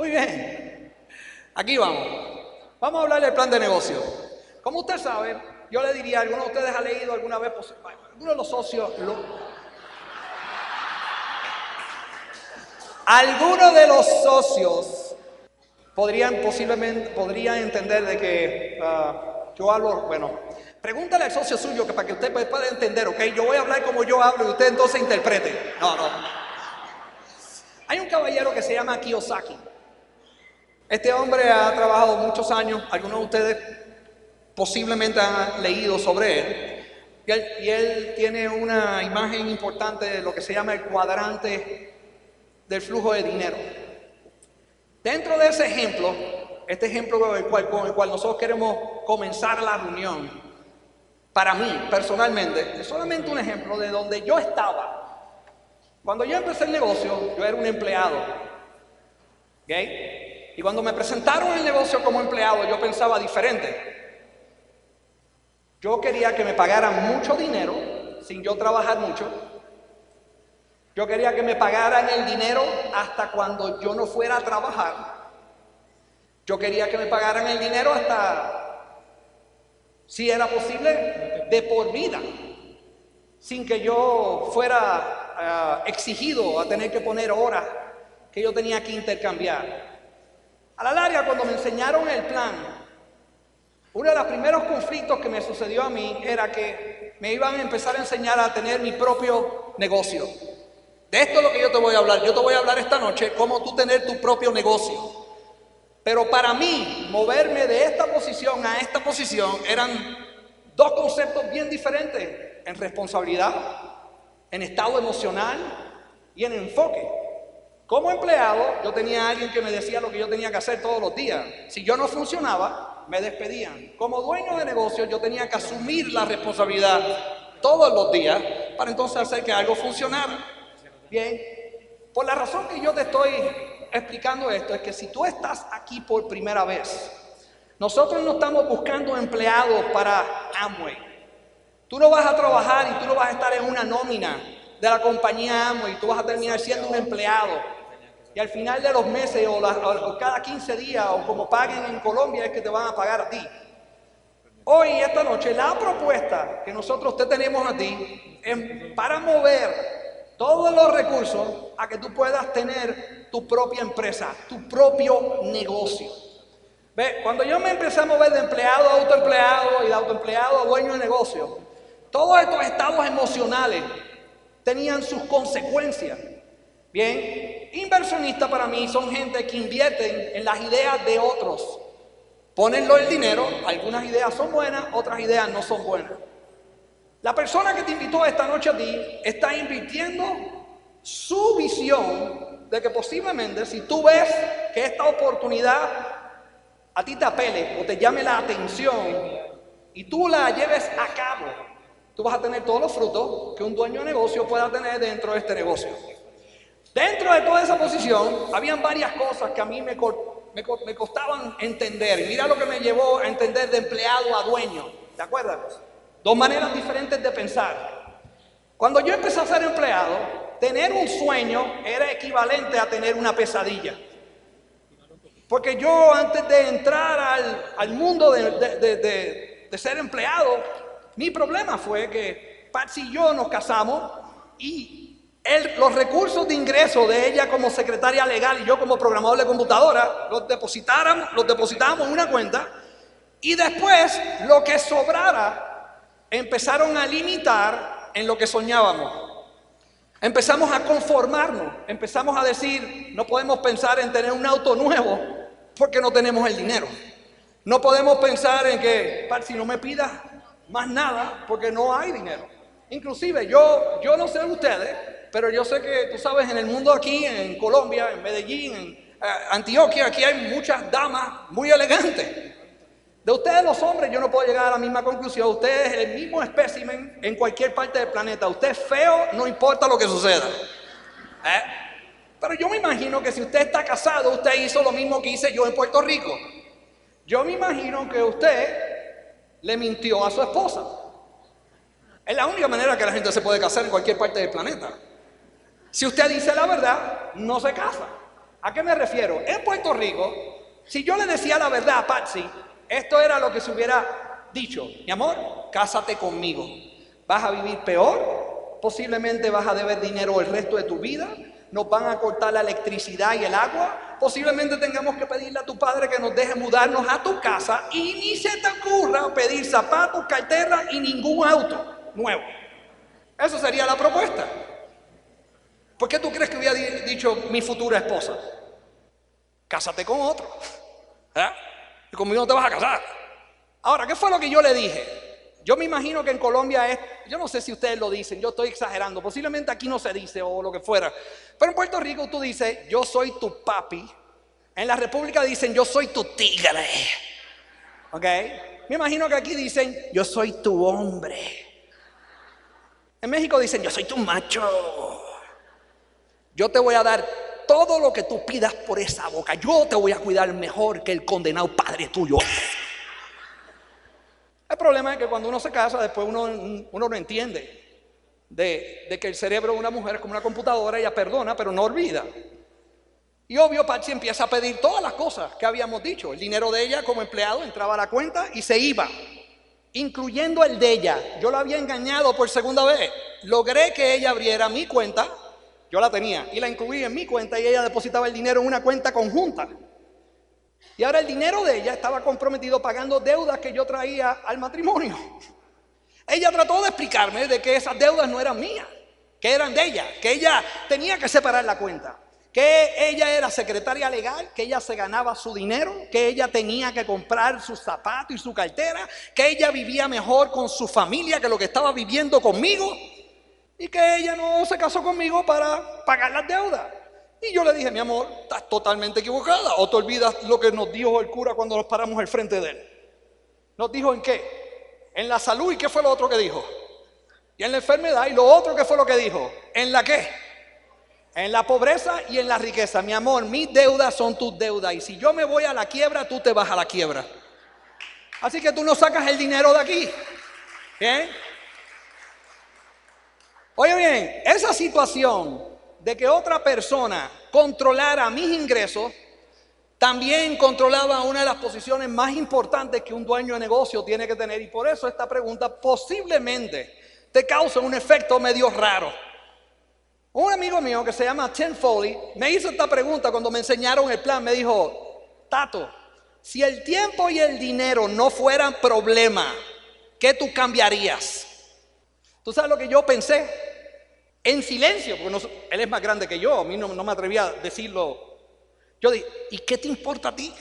Muy bien. Aquí vamos. Vamos a hablar del plan de negocio. Como usted sabe, yo le diría, ¿alguno de ustedes ha leído alguna vez? ¿Alguno de los socios? Algunos de los socios podrían posiblemente, podrían entender de que ah, yo hablo, bueno, pregúntale al socio suyo que para que usted pueda entender, ok, yo voy a hablar como yo hablo y usted entonces interprete. No, no. Hay un caballero que se llama Kiyosaki. Este hombre ha trabajado muchos años, algunos de ustedes posiblemente han leído sobre él, y él, tiene una imagen importante de lo que se llama el cuadrante del flujo de dinero. Dentro de ese ejemplo, este ejemplo con el cual, con el cual nosotros queremos comenzar la reunión, para mí personalmente, es solamente un ejemplo de donde yo estaba. Cuando yo empecé el negocio, yo era un empleado. ¿okay? Y cuando me presentaron el negocio como empleado, yo pensaba diferente. Yo quería que me pagaran mucho dinero sin yo trabajar mucho. Yo quería que me pagaran el dinero hasta cuando yo no fuera a trabajar. Yo quería que me pagaran el dinero hasta, si era posible, de por vida, sin que yo fuera ah, exigido a tener que poner horas que yo tenía que intercambiar. A la larga, cuando me enseñaron el plan, uno de los primeros conflictos que me sucedió a mí era que me iban a empezar a enseñar a tener mi propio negocio. De esto es lo que yo te voy a hablar. Yo te voy a hablar esta noche cómo tú tener tu propio negocio. Pero para mí, moverme de esta posición a esta posición eran dos conceptos bien diferentes en responsabilidad, en estado emocional y en enfoque. Como empleado, yo tenía a alguien que me decía lo que yo tenía que hacer todos los días. Si yo no funcionaba, me despedían. Como dueño de negocio, yo tenía que asumir la responsabilidad todos los días para entonces hacer que algo funcionara. Bien, por la razón que yo te estoy explicando esto es que si tú estás aquí por primera vez, nosotros no estamos buscando empleados para Amway. Tú no vas a trabajar y tú no vas a estar en una nómina de la compañía Amway, tú vas a terminar siendo un empleado. Y al final de los meses o, cada 15 días o como paguen en Colombia es que te van a pagar a ti. Hoy, esta noche, la propuesta que nosotros te tenemos a ti es para mover todos los recursos a que tú puedas tener tu propia empresa, tu propio negocio. ¿Ve? Cuando yo me empecé a mover de empleado a autoempleado y de autoempleado a dueño de negocio, todos estos estados emocionales tenían sus consecuencias. Bien, inversionistas para mí son gente que invierten en las ideas de otros. Ponenlo el dinero, algunas ideas son buenas, otras ideas no son buenas. La persona que te invitó esta noche a ti está invirtiendo su visión de que posiblemente si tú ves que esta oportunidad a ti te apele o te llame la atención y tú la lleves a cabo, tú vas a tener todos los frutos que un dueño de negocio pueda tener dentro de este negocio. Dentro de toda esa posición, habían varias cosas que a mí me, costaban entender. Mira lo que me llevó a entender de empleado a dueño. ¿Te acuerdas? Dos maneras diferentes de pensar. Cuando yo empecé a ser empleado, tener un sueño era equivalente a tener una pesadilla. Porque yo antes de entrar al, mundo de, de, ser empleado, mi problema fue que Patsy y yo nos casamos y los recursos de ingreso de ella como secretaria legal y yo como programador de computadora los depositáramos, los depositábamos en una cuenta y después lo que sobrara empezaron a limitar en lo que soñábamos. Empezamos a conformarnos, empezamos a decir, no podemos pensar en tener un auto nuevo porque no tenemos el dinero. No podemos pensar en que, si no me pidas más nada porque no hay dinero. Inclusive yo, yo no sé ustedes, pero yo sé que tú sabes, en el mundo aquí, en Colombia, en Medellín, en eh, Antioquia, aquí hay muchas damas muy elegantes. De ustedes los hombres yo no puedo llegar a la misma conclusión. Usted es el mismo espécimen en cualquier parte del planeta. Usted es feo, no importa lo que suceda. ¿Eh? Pero yo me imagino que si usted está casado, usted hizo lo mismo que hice yo en Puerto Rico. Yo me imagino que usted le mintió a su esposa. Es la única manera que la gente se puede casar en cualquier parte del planeta. Si usted dice la verdad, no se casa. ¿A qué me refiero? En Puerto Rico, si yo le decía la verdad a Patsy, esto era lo que se hubiera dicho. Mi amor, cásate conmigo. Vas a vivir peor, posiblemente vas a deber dinero el resto de tu vida, nos van a cortar la electricidad y el agua, posiblemente tengamos que pedirle a tu padre que nos deje mudarnos a tu casa y ni se te ocurra pedir zapatos, cartera y ningún auto nuevo. Eso sería la propuesta. ¿Por qué tú crees que hubiera dicho mi futura esposa? Cásate con otro. ¿Eh? Y conmigo no te vas a casar. Ahora, ¿qué fue lo que yo le dije? Yo me imagino que en Colombia es, yo no sé si ustedes lo dicen, yo estoy exagerando, posiblemente aquí no se dice o lo que fuera, pero en Puerto Rico tú dices, yo soy tu papi, en la República dicen, yo soy tu tigre, ¿ok? Me imagino que aquí dicen, yo soy tu hombre. En México dicen, yo soy tu macho. Yo te voy a dar todo lo que tú pidas por esa boca. Yo te voy a cuidar mejor que el condenado padre tuyo. El problema es que cuando uno se casa, después uno, uno no entiende de, que el cerebro de una mujer es como una computadora, ella perdona, pero no olvida. Y obvio, Patsy empieza a pedir todas las cosas que habíamos dicho. El dinero de ella como empleado entraba a la cuenta y se iba, incluyendo el de ella. Yo la había engañado por segunda vez. Logré que ella abriera mi cuenta, yo la tenía, y la incluí en mi cuenta y ella depositaba el dinero en una cuenta conjunta. Y ahora el dinero de ella estaba comprometido pagando deudas que yo traía al matrimonio. Ella trató de explicarme de que esas deudas no eran mías, que eran de ella, que ella tenía que separar la cuenta, que ella era secretaria legal, que ella se ganaba su dinero, que ella tenía que comprar sus zapatos y su cartera, que ella vivía mejor con su familia que lo que estaba viviendo conmigo y que ella no se casó conmigo para pagar las deudas. Y yo le dije, mi amor, estás totalmente equivocada. O te olvidas lo que nos dijo el cura cuando nos paramos al frente de él. ¿Nos dijo en qué? En la salud. ¿Y qué fue lo otro que dijo? Y en la enfermedad. ¿Y lo otro qué fue lo que dijo? ¿En la qué? En la pobreza y en la riqueza. Mi amor, mis deudas son tus deudas. Y si yo me voy a la quiebra, tú te vas a la quiebra. Así que tú no sacas el dinero de aquí. ¿Bien? Oye bien, esa situación de que otra persona controlara mis ingresos, también controlaba una de las posiciones más importantes que un dueño de negocio tiene que tener. Y por eso esta pregunta posiblemente te causa un efecto medio raro. Un amigo mío que se llama Tim Foley me hizo esta pregunta cuando me enseñaron el plan. Me dijo, Tato, si el tiempo y el dinero no fueran problema, ¿qué tú cambiarías? ¿Tú sabes lo que yo pensé? en silencio, porque él es más grande que yo, a mí no, me atrevía a decirlo. Yo dije, ¿y qué te importa a ti?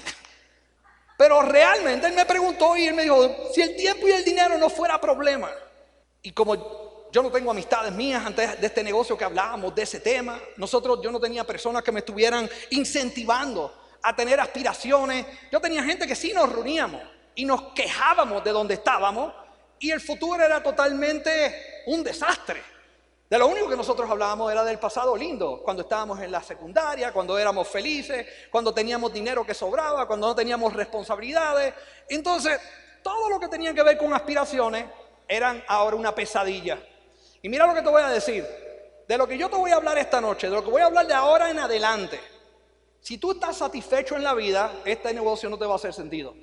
Pero realmente él me preguntó y él me dijo, si el tiempo y el dinero no fuera problema, y como yo no tengo amistades mías antes de este negocio que hablábamos de ese tema, nosotros yo no tenía personas que me estuvieran incentivando a tener aspiraciones, yo tenía gente que sí nos reuníamos y nos quejábamos de donde estábamos y el futuro era totalmente un desastre. De lo único que nosotros hablábamos era del pasado lindo, cuando estábamos en la secundaria, cuando éramos felices, cuando teníamos dinero que sobraba, cuando no teníamos responsabilidades. Entonces, todo lo que tenía que ver con aspiraciones eran ahora una pesadilla. Y mira lo que te voy a decir. De lo que yo te voy a hablar esta noche, de lo que voy a hablar de ahora en adelante. Si tú estás satisfecho en la vida, este negocio no te va a hacer sentido.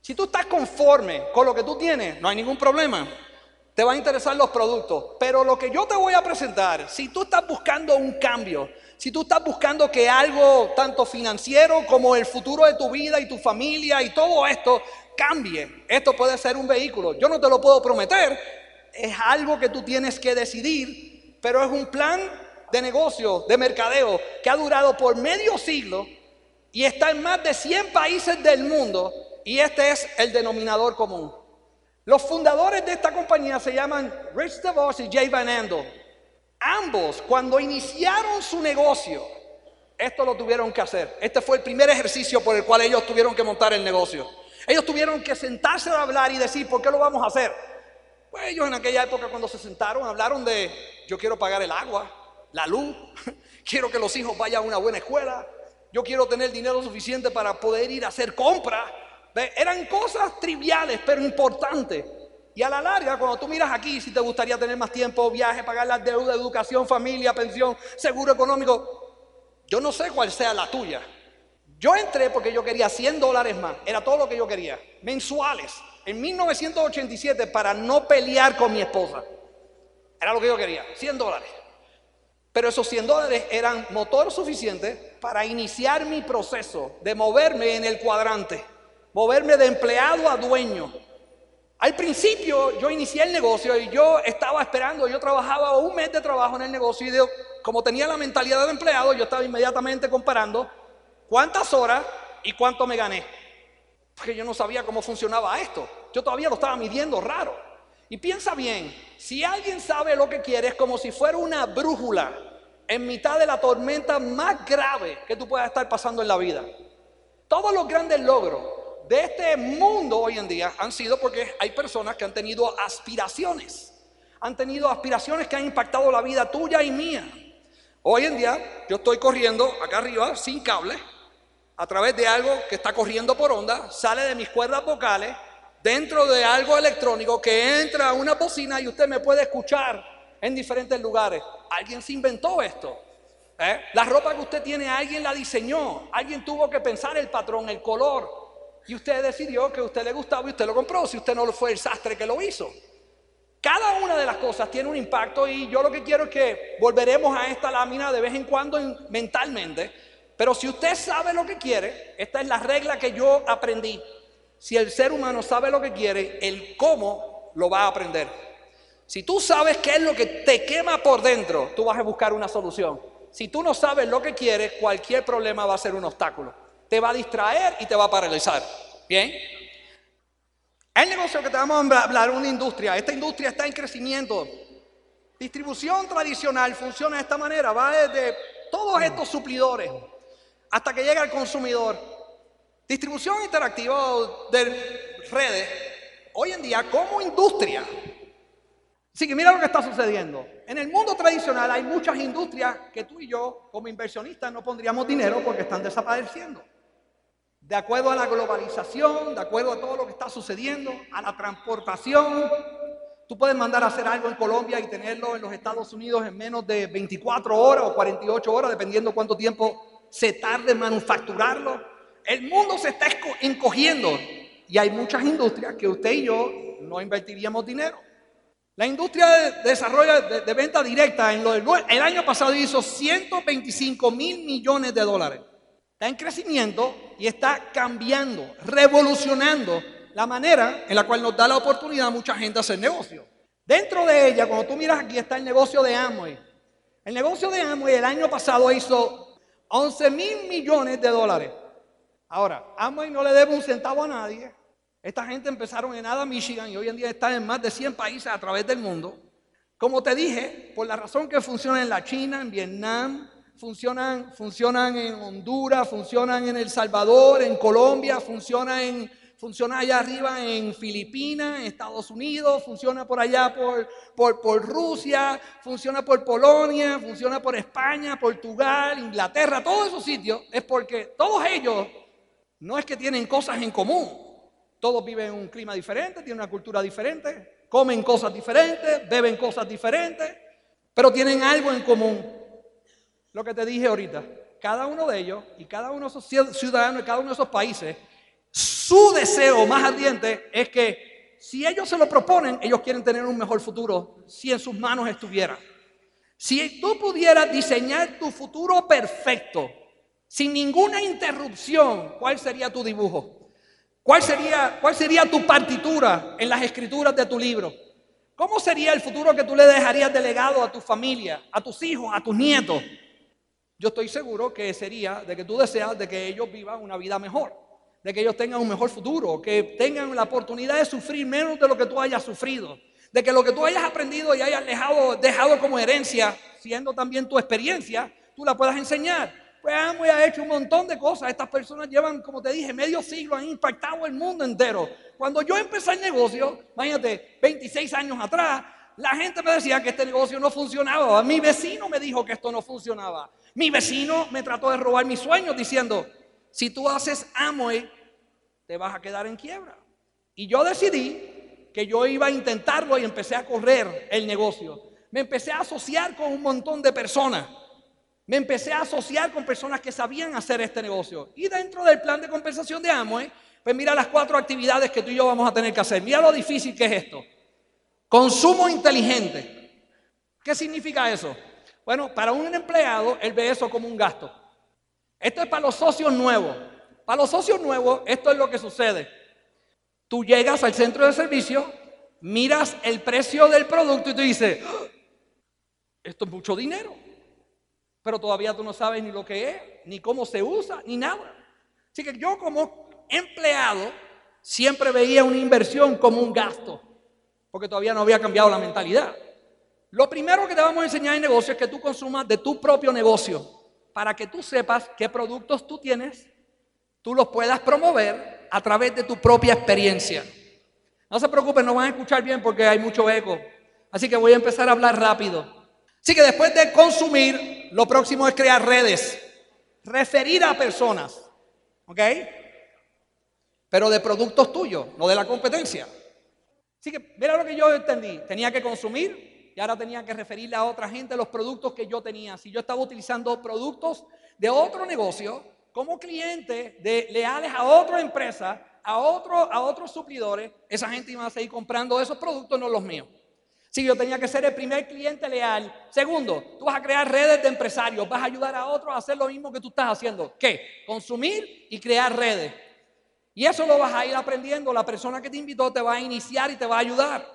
Si tú estás conforme con lo que tú tienes, no hay ningún problema te va a interesar los productos. Pero lo que yo te voy a presentar, si tú estás buscando un cambio, si tú estás buscando que algo tanto financiero como el futuro de tu vida y tu familia y todo esto cambie, esto puede ser un vehículo. Yo no te lo puedo prometer, es algo que tú tienes que decidir, pero es un plan de negocio, de mercadeo, que ha durado por medio siglo y está en más de 100 países del mundo y este es el denominador común. Los fundadores de esta compañía se llaman Rich DeVos y Jay Van Andel. Ambos, cuando iniciaron su negocio, esto lo tuvieron que hacer. Este fue el primer ejercicio por el cual ellos tuvieron que montar el negocio. Ellos tuvieron que sentarse a hablar y decir, ¿por qué lo vamos a hacer? Pues ellos en aquella época cuando se sentaron hablaron de, yo quiero pagar el agua, la luz, quiero que los hijos vayan a una buena escuela, yo quiero tener dinero suficiente para poder ir a hacer compras, eran cosas triviales, pero importantes. Y a la larga, cuando tú miras aquí, si te gustaría tener más tiempo, viaje, pagar las deudas, educación, familia, pensión, seguro económico, Yo no sé cuál sea la tuya. Yo entré porque yo quería 100 dólares más. Era todo lo que yo quería. Mensuales. En 1987 para no pelear con mi esposa. Era lo que yo quería. 100 dólares. Pero esos 100 dólares eran motor suficiente para iniciar mi proceso de moverme en el cuadrante. Moverme de empleado a dueño. Al principio yo inicié el negocio y yo estaba esperando, yo trabajaba un mes de trabajo en el negocio y como tenía la mentalidad de empleado, yo estaba inmediatamente comparando cuántas horas y cuánto me gané. Porque yo no sabía cómo funcionaba esto. Yo todavía lo estaba midiendo raro. Y piensa bien, si alguien sabe lo que quiere es como si fuera una brújula en mitad de la tormenta más grave que tú puedas estar pasando en la vida. Todos los grandes logros de este mundo hoy en día han sido porque hay personas que han tenido aspiraciones, han tenido aspiraciones que han impactado la vida tuya y mía. Hoy en día yo estoy corriendo acá arriba sin cable, a través de algo que está corriendo por onda, sale de mis cuerdas vocales, dentro de algo electrónico que entra a una bocina y usted me puede escuchar en diferentes lugares. Alguien se inventó esto. ¿eh? La ropa que usted tiene, alguien la diseñó, alguien tuvo que pensar el patrón, el color, y usted decidió que a usted le gustaba y usted lo compró, si usted no fue el sastre que lo hizo. Cada una de las cosas tiene un impacto y yo lo que quiero es que volveremos a esta lámina de vez en cuando mentalmente, pero si usted sabe lo que quiere, esta es la regla que yo aprendí. Si el ser humano sabe lo que quiere, el cómo lo va a aprender. Si tú sabes qué es lo que te quema por dentro, tú vas a buscar una solución. Si tú no sabes lo que quieres, cualquier problema va a ser un obstáculo te va a distraer y te va a paralizar. Bien. El negocio que te vamos a hablar, una industria. Esta industria está en crecimiento. Distribución tradicional funciona de esta manera. Va desde todos estos suplidores hasta que llega al consumidor. Distribución interactiva de redes, hoy en día como industria. Así que mira lo que está sucediendo. En el mundo tradicional hay muchas industrias que tú y yo como inversionistas no pondríamos dinero porque están desapareciendo de acuerdo a la globalización, de acuerdo a todo lo que está sucediendo, a la transportación. Tú puedes mandar a hacer algo en Colombia y tenerlo en los Estados Unidos en menos de 24 horas o 48 horas, dependiendo cuánto tiempo se tarde en manufacturarlo. El mundo se está encogiendo y hay muchas industrias que usted y yo no invertiríamos dinero. La industria de desarrollo de, venta directa en lo el año pasado hizo 125 mil millones de dólares está en crecimiento y está cambiando, revolucionando la manera en la cual nos da la oportunidad a mucha gente hacer negocio. Dentro de ella, cuando tú miras aquí, está el negocio de Amway. El negocio de Amway el año pasado hizo 11 mil millones de dólares. Ahora, Amway no le debe un centavo a nadie. Esta gente empezaron en Ada, Michigan y hoy en día están en más de 100 países a través del mundo. Como te dije, por la razón que funciona en la China, en Vietnam, funcionan, funcionan en Honduras, funcionan en El Salvador, en Colombia, funciona, en, funciona allá arriba en Filipinas, en Estados Unidos, funciona por allá por, por, por Rusia, funciona por Polonia, funciona por España, Portugal, Inglaterra, todos esos sitios, es porque todos ellos no es que tienen cosas en común, todos viven en un clima diferente, tienen una cultura diferente, comen cosas diferentes, beben cosas diferentes, pero tienen algo en común lo que te dije ahorita. Cada uno de ellos y cada uno de esos ciudadanos de cada uno de esos países, su deseo más ardiente es que si ellos se lo proponen, ellos quieren tener un mejor futuro si en sus manos estuviera. Si tú pudieras diseñar tu futuro perfecto, sin ninguna interrupción, ¿cuál sería tu dibujo? ¿Cuál sería, ¿Cuál sería tu partitura en las escrituras de tu libro? ¿Cómo sería el futuro que tú le dejarías delegado a tu familia, a tus hijos, a tus nietos? Yo estoy seguro que sería de que tú deseas de que ellos vivan una vida mejor, de que ellos tengan un mejor futuro, que tengan la oportunidad de sufrir menos de lo que tú hayas sufrido, de que lo que tú hayas aprendido y hayas dejado, dejado como herencia, siendo también tu experiencia, tú la puedas enseñar. Pues Amway ha hecho un montón de cosas. Estas personas llevan, como te dije, medio siglo, han impactado el mundo entero. Cuando yo empecé el negocio, imagínate, 26 años atrás, la gente me decía que este negocio no funcionaba. Mi vecino me dijo que esto no funcionaba. Mi vecino me trató de robar mis sueños diciendo, si tú haces Amway, te vas a quedar en quiebra. Y yo decidí que yo iba a intentarlo y empecé a correr el negocio. Me empecé a asociar con un montón de personas. me empecé a asociar con personas que sabían hacer este negocio. Y dentro del plan de compensación de Amway, pues mira las cuatro actividades que tú y yo vamos a tener que hacer. Mira lo difícil que es esto. Consumo inteligente. ¿Qué significa eso? Bueno, para un empleado, él ve eso como un gasto. Esto es para los socios nuevos. Para los socios nuevos, esto es lo que sucede. Tú llegas al centro de servicio, miras el precio del producto y tú dices, ¡Ah! esto es mucho dinero. Pero todavía tú no sabes ni lo que es, ni cómo se usa, ni nada. Así que yo como empleado siempre veía una inversión como un gasto, porque todavía no había cambiado la mentalidad. Lo primero que te vamos a enseñar en negocio es que tú consumas de tu propio negocio, para que tú sepas qué productos tú tienes, tú los puedas promover a través de tu propia experiencia. No se preocupen, no van a escuchar bien porque hay mucho eco. Así que voy a empezar a hablar rápido. Así que después de consumir, lo próximo es crear redes, referir a personas. ¿Ok? pero de productos tuyos, no de la competencia. Así que mira lo que yo entendí. Tenía que consumir y ahora tenía que referirle a otra gente los productos que yo tenía. Si yo estaba utilizando productos de otro negocio como cliente de leales a otra empresa, a, otro, a otros suplidores, esa gente iba a seguir comprando esos productos, no los míos. Si yo tenía que ser el primer cliente leal. Segundo, tú vas a crear redes de empresarios, vas a ayudar a otros a hacer lo mismo que tú estás haciendo. ¿Qué? Consumir y crear redes. Y eso lo vas a ir aprendiendo. La persona que te invitó te va a iniciar y te va a ayudar.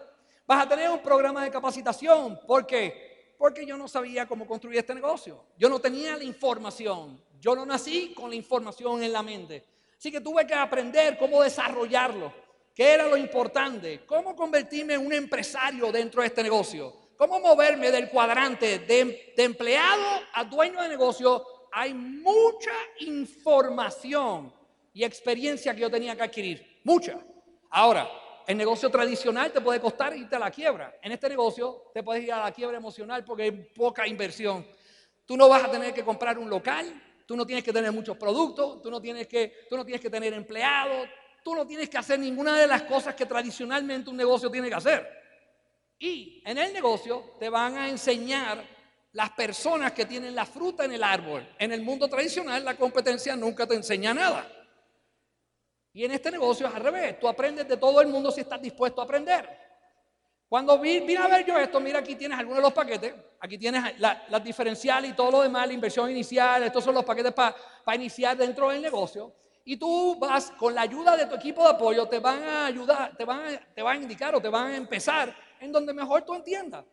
Vas a tener un programa de capacitación. ¿Por qué? Porque yo no sabía cómo construir este negocio. Yo no tenía la información. Yo no nací con la información en la mente. Así que tuve que aprender cómo desarrollarlo. ¿Qué era lo importante? ¿Cómo convertirme en un empresario dentro de este negocio? ¿Cómo moverme del cuadrante de, de empleado a dueño de negocio? Hay mucha información y experiencia que yo tenía que adquirir. Mucha. Ahora, el negocio tradicional te puede costar irte a la quiebra. En este negocio te puedes ir a la quiebra emocional porque hay poca inversión. Tú no vas a tener que comprar un local, tú no tienes que tener muchos productos, tú no tienes que, tú no tienes que tener empleados, tú no tienes que hacer ninguna de las cosas que tradicionalmente un negocio tiene que hacer. Y en el negocio te van a enseñar las personas que tienen la fruta en el árbol. En el mundo tradicional la competencia nunca te enseña nada. Y en este negocio es al revés. Tú aprendes de todo el mundo si estás dispuesto a aprender. Cuando vine a ver yo esto, mira aquí tienes algunos de los paquetes. Aquí tienes las diferenciales y todo lo demás, la inversión inicial. Estos son los paquetes para iniciar dentro del negocio. Y tú vas con la ayuda de tu equipo de apoyo, te van a ayudar, te van a, indicar o te van a empezar en donde mejor tú entiendas.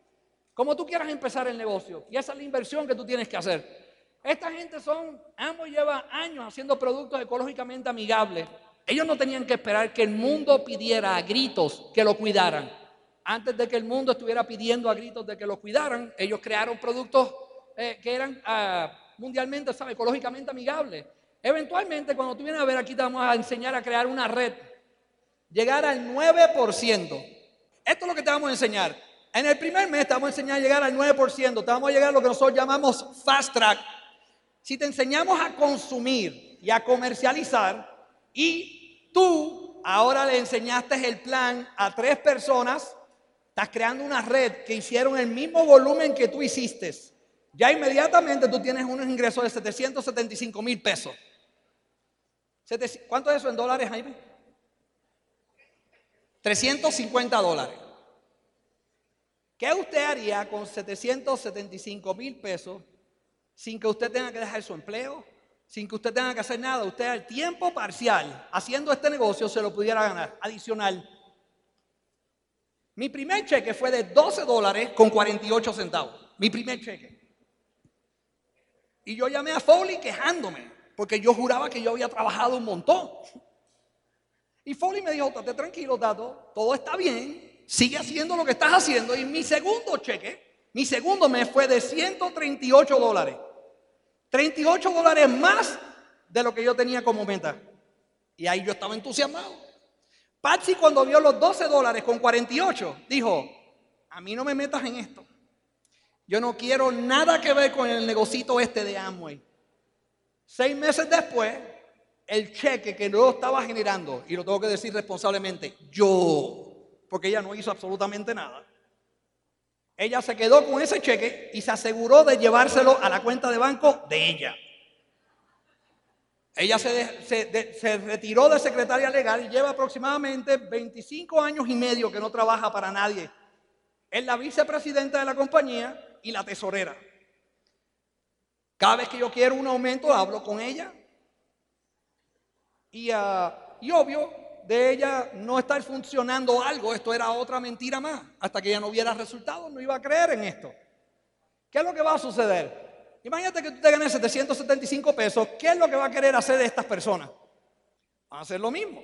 Como tú quieras empezar el negocio. Y esa es la inversión que tú tienes que hacer. Esta gente son, ambos lleva años haciendo productos ecológicamente amigables ellos no tenían que esperar que el mundo pidiera a gritos que lo cuidaran. Antes de que el mundo estuviera pidiendo a gritos de que lo cuidaran, ellos crearon productos eh, que eran ah, mundialmente, ¿sabes? ecológicamente amigables. Eventualmente, cuando tú vienes a ver aquí, te vamos a enseñar a crear una red. Llegar al 9%. Esto es lo que te vamos a enseñar. En el primer mes te vamos a enseñar a llegar al 9%. Te vamos a llegar a lo que nosotros llamamos fast track. Si te enseñamos a consumir y a comercializar, y tú ahora le enseñaste el plan a tres personas, estás creando una red que hicieron el mismo volumen que tú hiciste. Ya inmediatamente tú tienes unos ingresos de 775 mil pesos. ¿Cuánto es eso en dólares, Jaime? 350 dólares. ¿Qué usted haría con 775 mil pesos sin que usted tenga que dejar su empleo, sin que usted tenga que hacer nada, usted al tiempo parcial, haciendo este negocio, se lo pudiera ganar. Adicional. Mi primer cheque fue de 12 dólares con 48 centavos. Mi primer cheque. Y yo llamé a Foley quejándome, porque yo juraba que yo había trabajado un montón. Y Foley me dijo, estate tranquilo, Tato, todo está bien, sigue haciendo lo que estás haciendo. Y mi segundo cheque, mi segundo mes fue de 138 dólares. 38 dólares más de lo que yo tenía como meta. Y ahí yo estaba entusiasmado. Patsy cuando vio los 12 dólares con 48, dijo, a mí no me metas en esto. Yo no quiero nada que ver con el negocito este de Amway. Seis meses después, el cheque que no estaba generando, y lo tengo que decir responsablemente, yo, porque ella no hizo absolutamente nada, Ella se quedó con ese cheque y se aseguró de llevárselo a la cuenta de banco de ella. Ella se, retiró de secretaria legal y lleva aproximadamente 25 años y medio que no trabaja para nadie. Es la vicepresidenta de la compañía y la tesorera. Cada vez que yo quiero un aumento, hablo con ella. Y, ah, y obvio, de ella no estar funcionando algo, esto era otra mentira más. Hasta que ella no viera resultados, no iba a creer en esto. ¿Qué es lo que va a suceder? Imagínate que tú te ganes 775 pesos. ¿Qué es lo que va a querer hacer estas personas? Van a hacer lo mismo.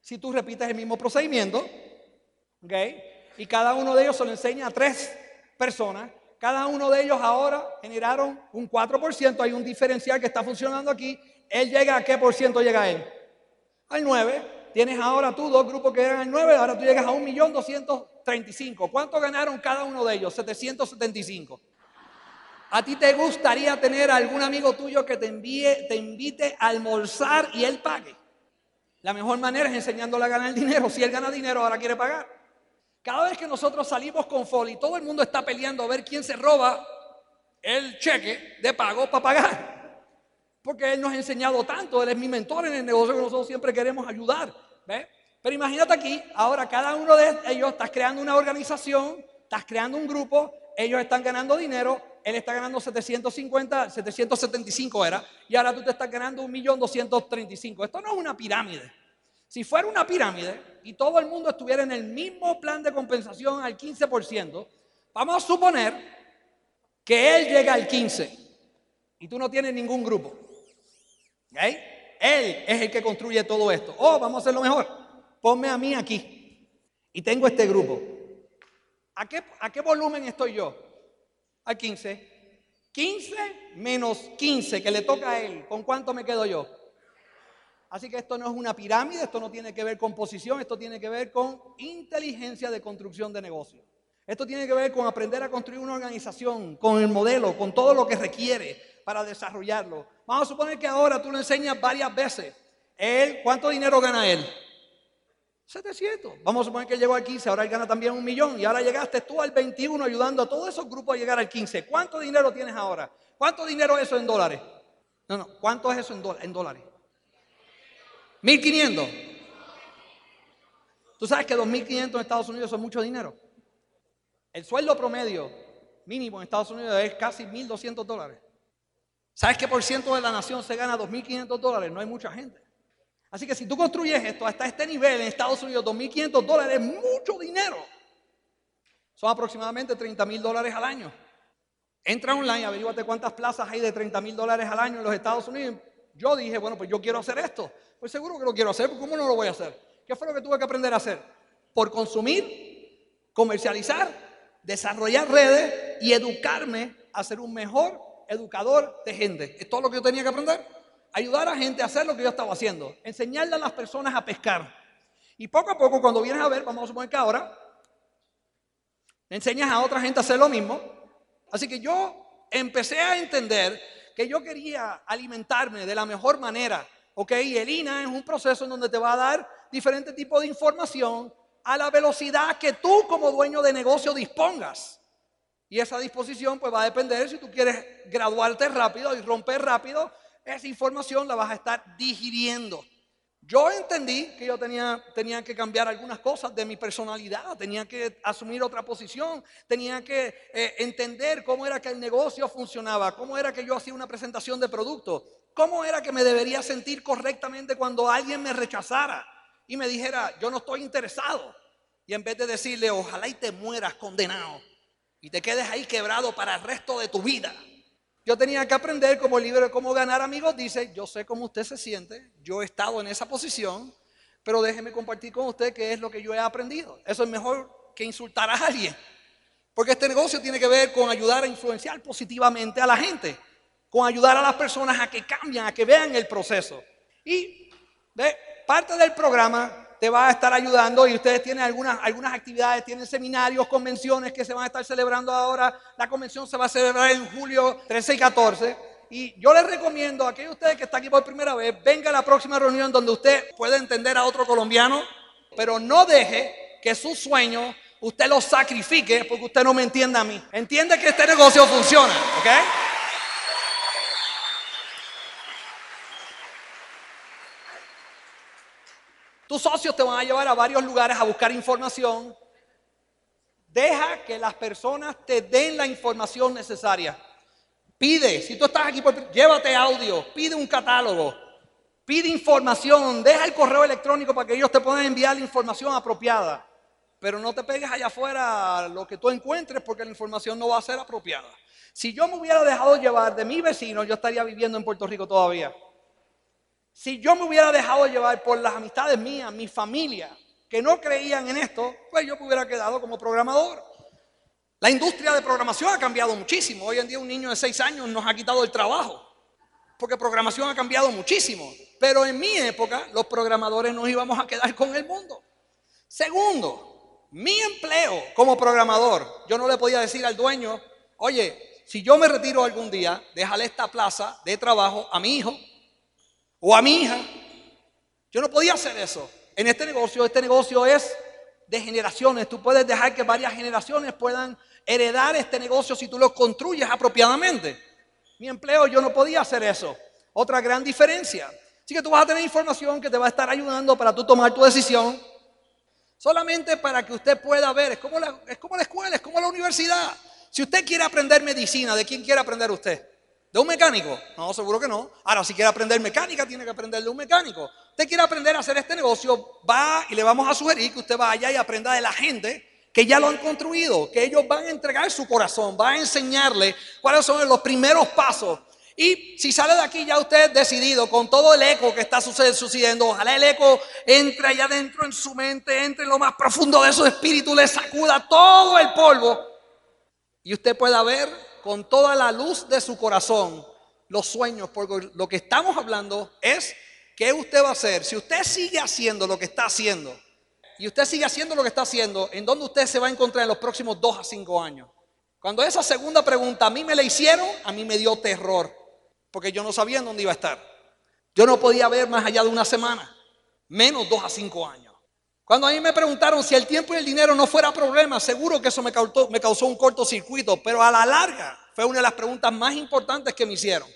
Si tú repites el mismo procedimiento, ¿ok? Y cada uno de ellos se lo enseña a tres personas. Cada uno de ellos ahora generaron un 4%. Hay un diferencial que está funcionando aquí. Él llega a qué por ciento llega él? Al 9. Tienes ahora tú dos grupos que al 9. Ahora tú llegas a 1.235.000. ¿Cuánto ganaron cada uno de ellos? 775. ¿A ti te gustaría tener algún amigo tuyo que te envíe, te invite a almorzar y él pague? La mejor manera es enseñándole a ganar dinero. Si él gana dinero, ahora quiere pagar. Cada vez que nosotros salimos con Foley, todo el mundo está peleando a ver quién se roba el cheque de pago para pagar. Porque él nos ha enseñado tanto, él es mi mentor en el negocio que nosotros siempre queremos ayudar. Pero imagínate aquí, ahora cada uno de ellos estás creando una organización, estás creando un grupo, ellos están ganando dinero, él está ganando 750, 775 era, y ahora tú te estás ganando 1.235. Esto no es una pirámide. Si fuera una pirámide y todo el mundo estuviera en el mismo plan de compensación al 15%, vamos a suponer que él llega al 15 y tú no tienes ningún grupo. Él es el que construye todo esto. Oh, vamos a hacerlo mejor. Ponme a mí aquí y tengo este grupo. ¿A qué, ¿A qué volumen estoy yo? a 15. 15 menos 15 que le toca a él, ¿con cuánto me quedo yo? Así que esto no es una pirámide, esto no tiene que ver con posición, esto tiene que ver con inteligencia de construcción de negocio. Esto tiene que ver con aprender a construir una organización, con el modelo, con todo lo que requiere para desarrollarlo. Vamos a suponer que ahora tú lo enseñas varias veces. Él, ¿cuánto dinero gana él? 700. Vamos a suponer que llegó al 15, ahora él gana también un millón y ahora llegaste tú al 21 ayudando a todos esos grupos a llegar al 15. ¿Cuánto dinero tienes ahora? ¿Cuánto dinero es eso en dólares? No, no, ¿cuánto es eso en, en dólares? 1500. Tú sabes que 2500 en Estados Unidos son mucho dinero. El sueldo promedio mínimo en Estados Unidos es casi 1200 dólares. ¿Sabes qué por ciento de la nación se gana 2500 dólares? No hay mucha gente. Así que si tú construyes esto hasta este nivel en Estados Unidos, 2.500 dólares es mucho dinero. Son aproximadamente 30 mil dólares al año. Entra online, averíguate cuántas plazas hay de 30 mil dólares al año en los Estados Unidos. Yo dije, bueno, pues yo quiero hacer esto. Pues seguro que lo quiero hacer, ¿cómo no lo voy a hacer? ¿Qué fue lo que tuve que aprender a hacer? Por consumir, comercializar, desarrollar redes y educarme a ser un mejor educador de gente. Es todo lo que yo tenía que aprender ayudar a gente a hacer lo que yo estaba haciendo, enseñarle a las personas a pescar. Y poco a poco, cuando vienes a ver, vamos a suponer que ahora, enseñas a otra gente a hacer lo mismo. Así que yo empecé a entender que yo quería alimentarme de la mejor manera. ¿Ok? Y el INA es un proceso en donde te va a dar diferentes tipos de información a la velocidad que tú como dueño de negocio dispongas. Y esa disposición pues va a depender. Si tú quieres graduarte rápido y romper rápido esa información la vas a estar digiriendo. Yo entendí que yo tenía, tenía que cambiar algunas cosas de mi personalidad, tenía que asumir otra posición, tenía que eh, entender cómo era que el negocio funcionaba, cómo era que yo hacía una presentación de producto, cómo era que me debería sentir correctamente cuando alguien me rechazara y me dijera, yo no estoy interesado. Y en vez de decirle, ojalá y te mueras condenado y te quedes ahí quebrado para el resto de tu vida. Yo tenía que aprender como el libro de cómo ganar amigos dice, yo sé cómo usted se siente, yo he estado en esa posición, pero déjeme compartir con usted qué es lo que yo he aprendido. Eso es mejor que insultar a alguien. Porque este negocio tiene que ver con ayudar a influenciar positivamente a la gente, con ayudar a las personas a que cambien, a que vean el proceso. Y de parte del programa te va a estar ayudando y ustedes tienen algunas, algunas actividades, tienen seminarios, convenciones que se van a estar celebrando ahora. La convención se va a celebrar en julio 13 y 14. Y yo les recomiendo a aquellos de ustedes que están aquí por primera vez, venga a la próxima reunión donde usted puede entender a otro colombiano, pero no deje que su sueño usted lo sacrifique porque usted no me entiende a mí. Entiende que este negocio funciona, ¿ok? Tus socios te van a llevar a varios lugares a buscar información. Deja que las personas te den la información necesaria. Pide, si tú estás aquí, llévate audio, pide un catálogo, pide información, deja el correo electrónico para que ellos te puedan enviar la información apropiada. Pero no te pegues allá afuera lo que tú encuentres porque la información no va a ser apropiada. Si yo me hubiera dejado llevar de mi vecino, yo estaría viviendo en Puerto Rico todavía. Si yo me hubiera dejado llevar por las amistades mías, mi familia, que no creían en esto, pues yo me hubiera quedado como programador. La industria de programación ha cambiado muchísimo. Hoy en día un niño de 6 años nos ha quitado el trabajo, porque programación ha cambiado muchísimo. Pero en mi época los programadores nos íbamos a quedar con el mundo. Segundo, mi empleo como programador, yo no le podía decir al dueño, oye, si yo me retiro algún día, déjale esta plaza de trabajo a mi hijo o a mi hija. Yo no podía hacer eso. En este negocio, este negocio es de generaciones. Tú puedes dejar que varias generaciones puedan heredar este negocio si tú lo construyes apropiadamente. Mi empleo, yo no podía hacer eso. Otra gran diferencia. Así que tú vas a tener información que te va a estar ayudando para tú tomar tu decisión. Solamente para que usted pueda ver. Es como la, es como la escuela, es como la universidad. Si usted quiere aprender medicina, ¿de quién quiere aprender usted? ¿De un mecánico? No, seguro que no. Ahora, si quiere aprender mecánica, tiene que aprender de un mecánico. Usted quiere aprender a hacer este negocio, va y le vamos a sugerir que usted vaya y aprenda de la gente que ya lo han construido, que ellos van a entregar su corazón, va a enseñarle cuáles son los primeros pasos. Y si sale de aquí ya usted decidido con todo el eco que está sucediendo, ojalá el eco entre allá adentro en su mente, entre en lo más profundo de su espíritu, le sacuda todo el polvo y usted pueda ver con toda la luz de su corazón los sueños, porque lo que estamos hablando es qué usted va a hacer. Si usted sigue haciendo lo que está haciendo, y usted sigue haciendo lo que está haciendo, ¿en dónde usted se va a encontrar en los próximos dos a cinco años? Cuando esa segunda pregunta a mí me la hicieron, a mí me dio terror, porque yo no sabía en dónde iba a estar. Yo no podía ver más allá de una semana, menos dos a cinco años. Cuando a mí me preguntaron si el tiempo y el dinero no fuera problema, seguro que eso me causó, me causó un cortocircuito, pero a la larga fue una de las preguntas más importantes que me hicieron.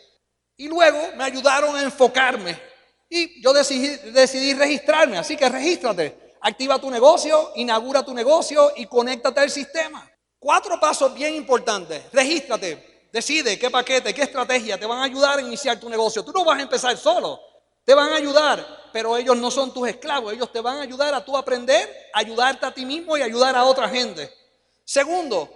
Y luego me ayudaron a enfocarme y yo decidí, decidí registrarme, así que regístrate, activa tu negocio, inaugura tu negocio y conéctate al sistema. Cuatro pasos bien importantes, regístrate, decide qué paquete, qué estrategia te van a ayudar a iniciar tu negocio. Tú no vas a empezar solo, te van a ayudar, pero ellos no son tus esclavos. Ellos te van a ayudar a tú aprender, ayudarte a ti mismo y ayudar a otra gente. Segundo,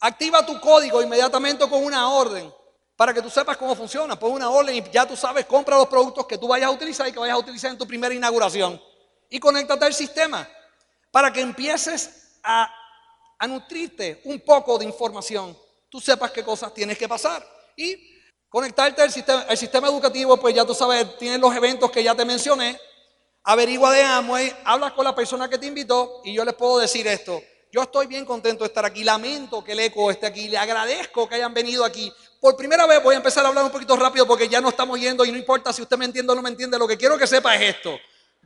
activa tu código inmediatamente con una orden para que tú sepas cómo funciona. Pon una orden y ya tú sabes, compra los productos que tú vayas a utilizar y que vayas a utilizar en tu primera inauguración. Y conéctate al sistema para que empieces a, a nutrirte un poco de información. Tú sepas qué cosas tienes que pasar. Y Conectarte al sistema, sistema educativo, pues ya tú sabes, tienes los eventos que ya te mencioné. Averigua de Amway, hablas con la persona que te invitó y yo les puedo decir esto. Yo estoy bien contento de estar aquí. Lamento que el eco esté aquí. Le agradezco que hayan venido aquí. Por primera vez voy a empezar a hablar un poquito rápido porque ya no estamos yendo y no importa si usted me entiende o no me entiende. Lo que quiero que sepa es esto.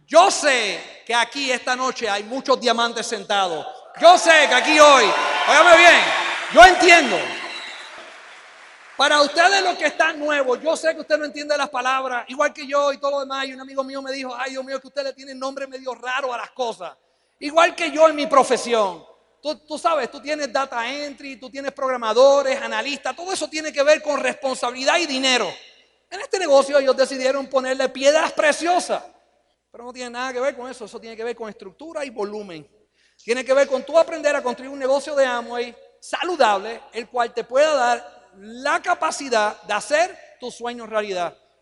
Yo sé que aquí esta noche hay muchos diamantes sentados. Yo sé que aquí hoy, óigame bien, yo entiendo para ustedes los que están nuevos, yo sé que usted no entiende las palabras, igual que yo y todo lo demás. Y un amigo mío me dijo, ay Dios mío, que usted le tiene nombre medio raro a las cosas. Igual que yo en mi profesión. Tú, tú, sabes, tú tienes data entry, tú tienes programadores, analistas, todo eso tiene que ver con responsabilidad y dinero. En este negocio ellos decidieron ponerle piedras preciosas, pero no tiene nada que ver con eso, eso tiene que ver con estructura y volumen. Tiene que ver con tú aprender a construir un negocio de Amway saludable, el cual te pueda dar la capacidad de hacer tus sueños realidad.